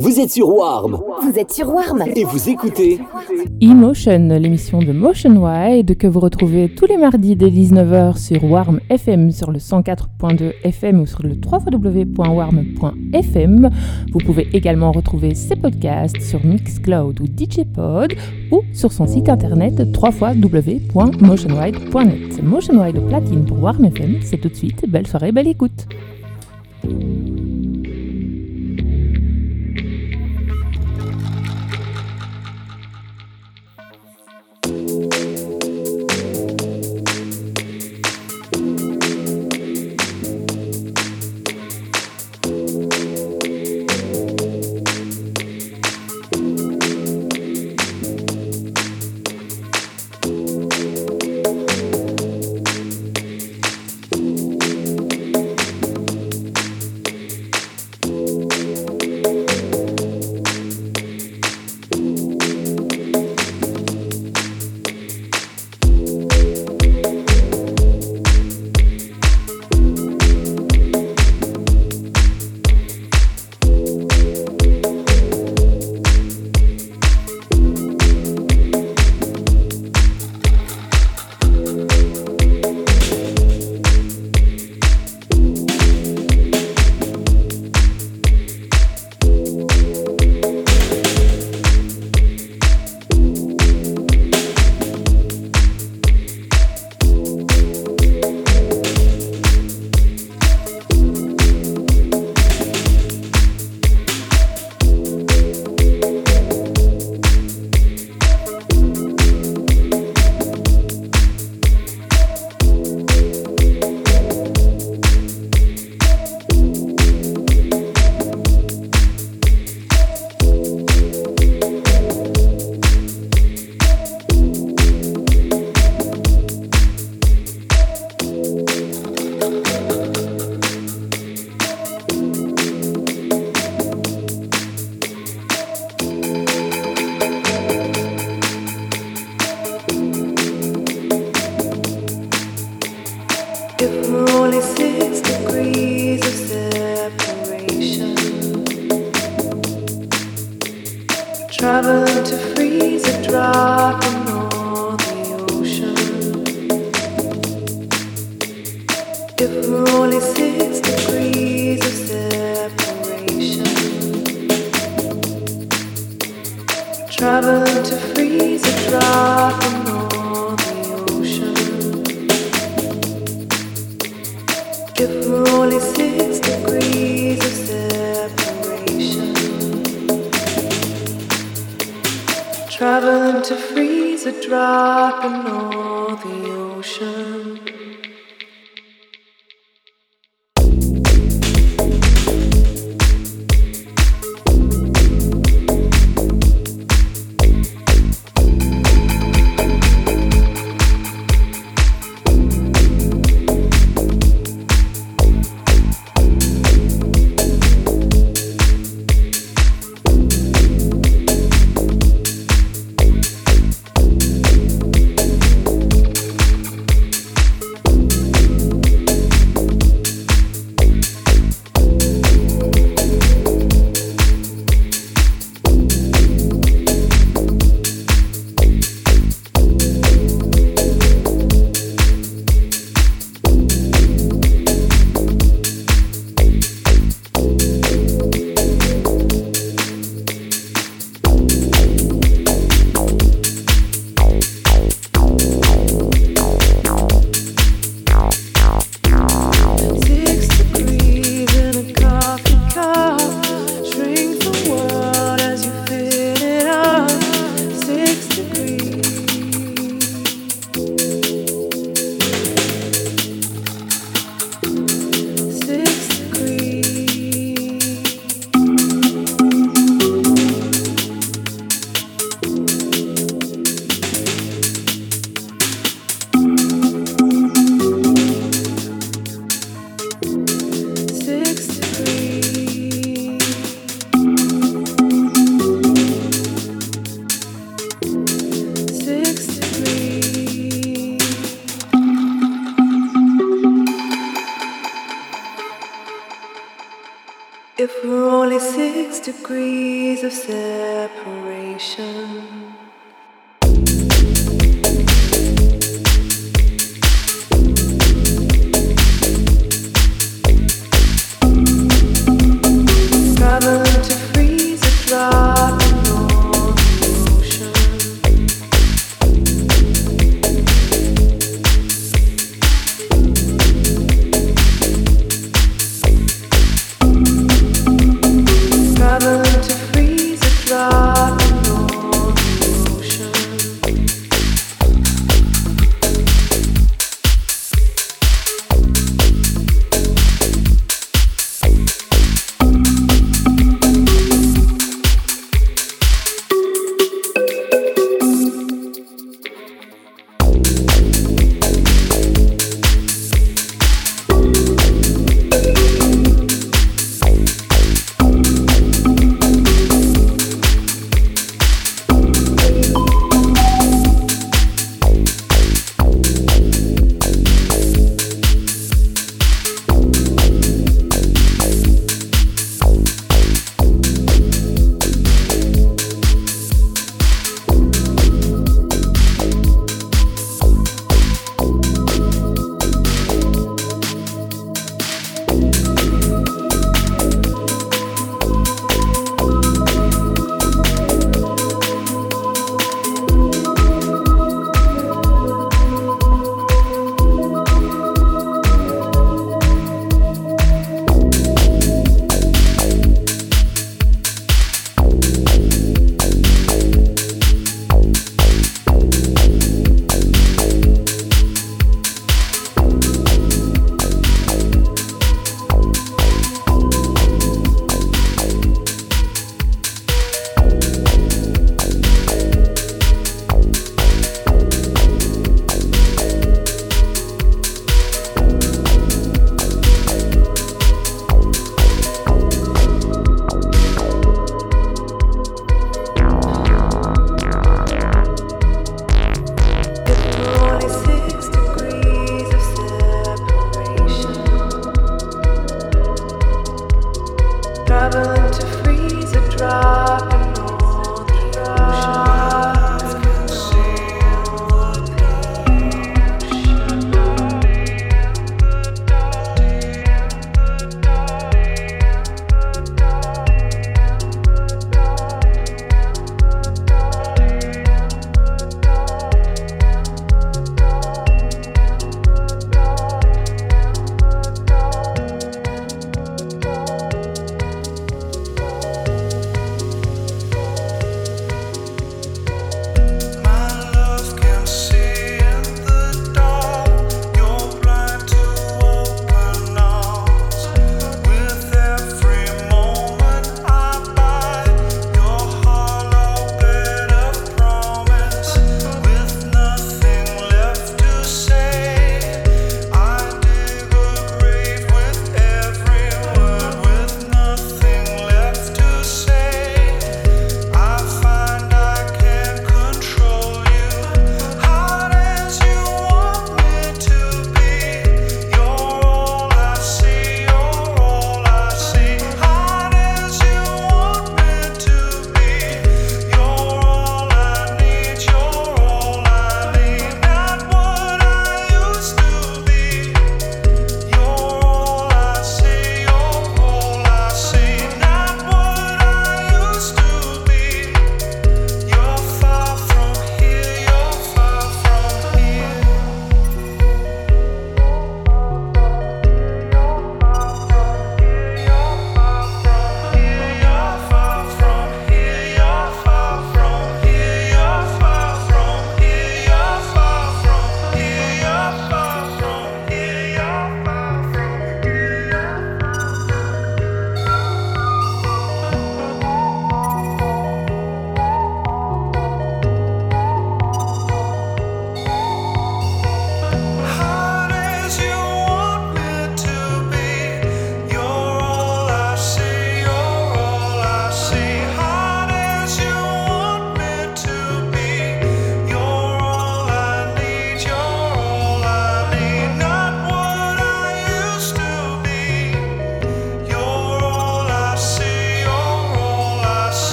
Vous êtes sur Warm Vous êtes sur Warm et vous écoutez Emotion, l'émission de Motion Wide que vous retrouvez tous les mardis dès 19h sur Warm FM, sur le 104.2 FM ou sur le www.warm.fm. Vous pouvez également retrouver ces podcasts sur Mixcloud ou DJPod ou sur son site internet www.motionwide.net. Motion Wide platine pour Warm FM, c'est tout de suite. Belle soirée, belle écoute.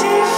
easy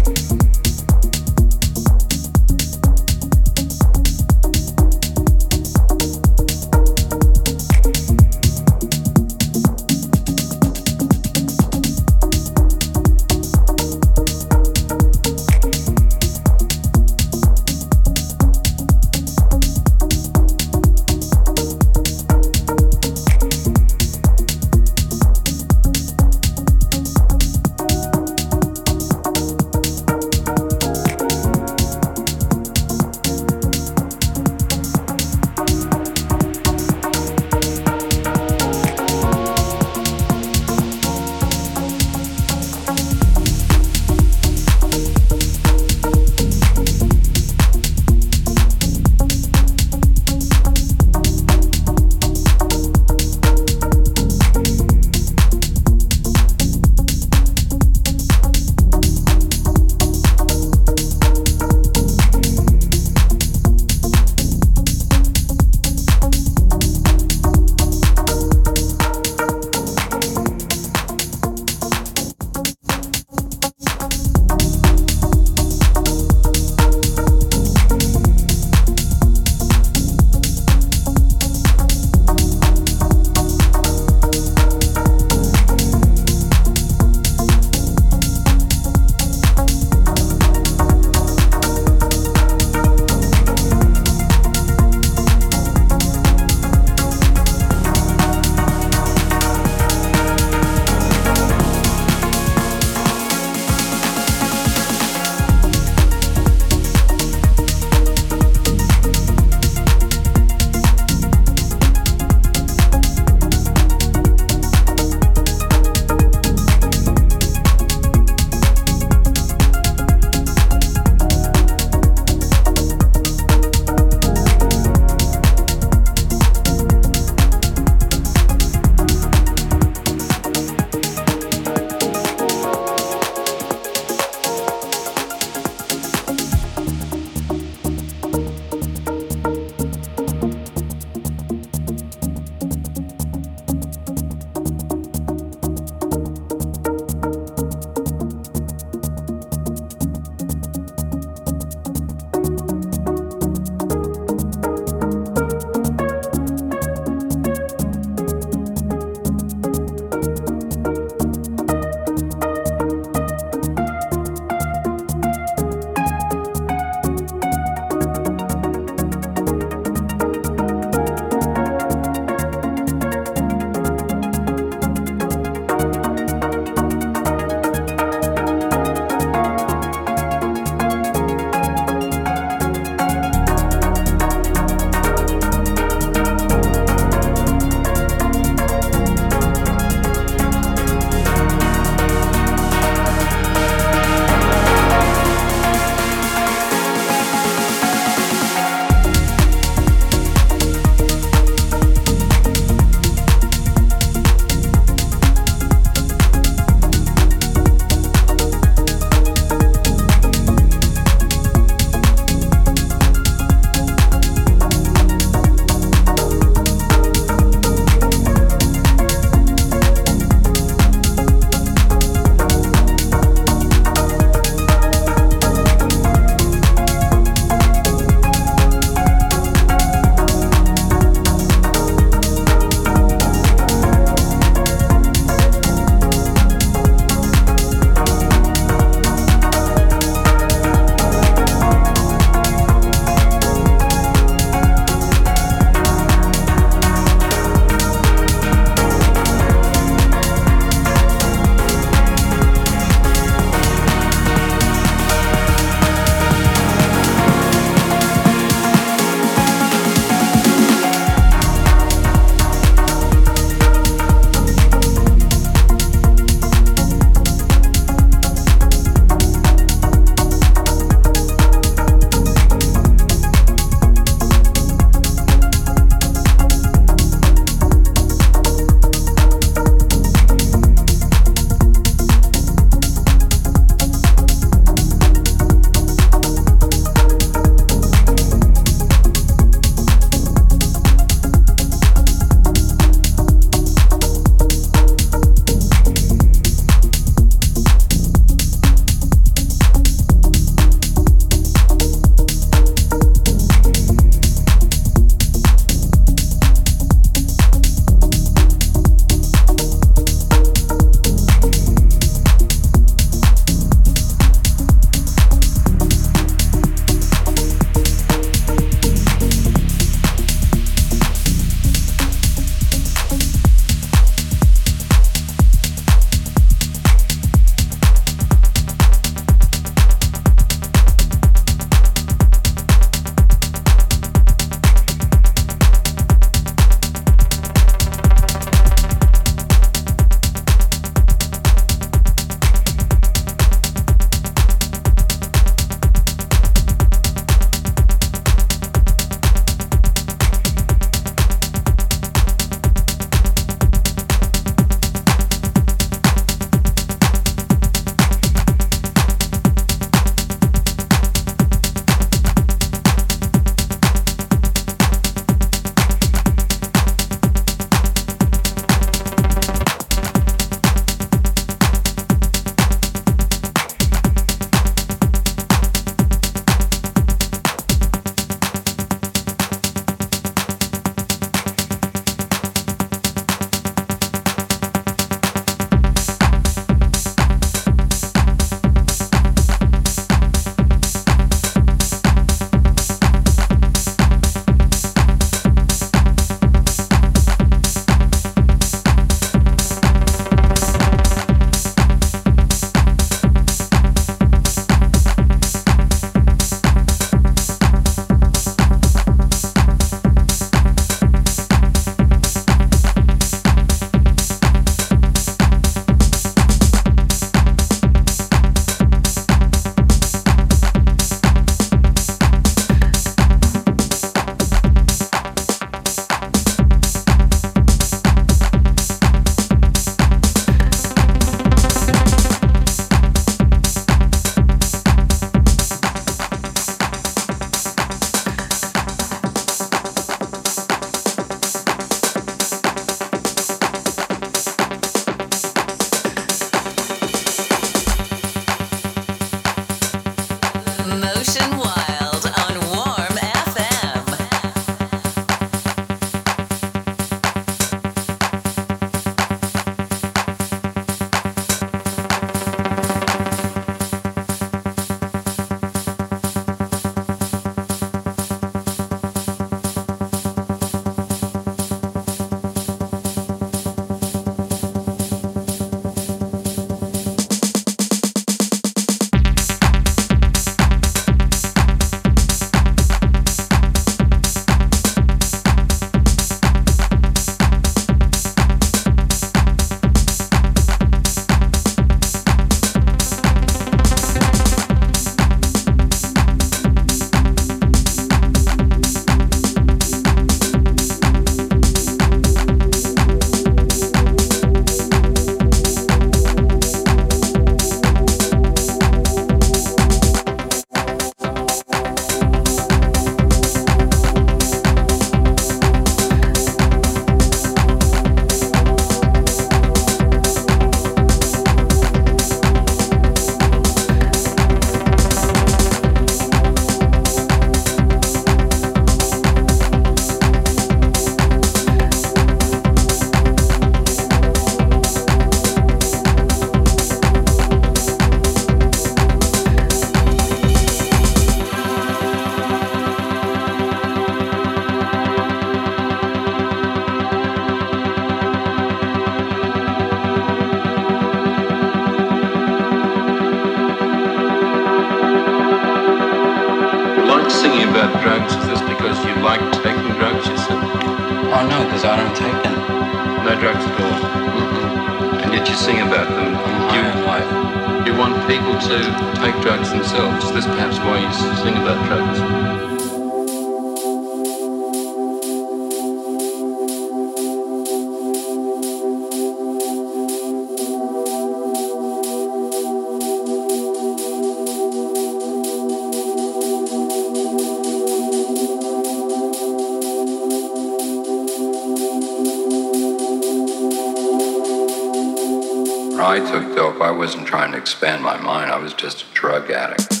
wasn't trying to expand my mind, I was just a drug addict.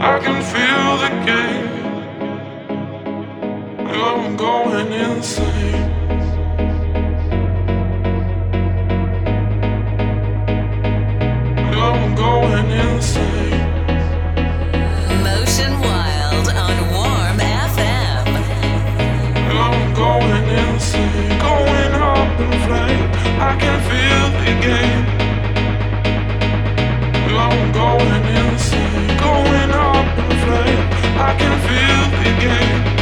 I can feel the game. I'm going insane. I. Motion Wild on Warm FM. I'm going insane. Going up in. I can feel the game. I'm going insane. Going I can feel the game.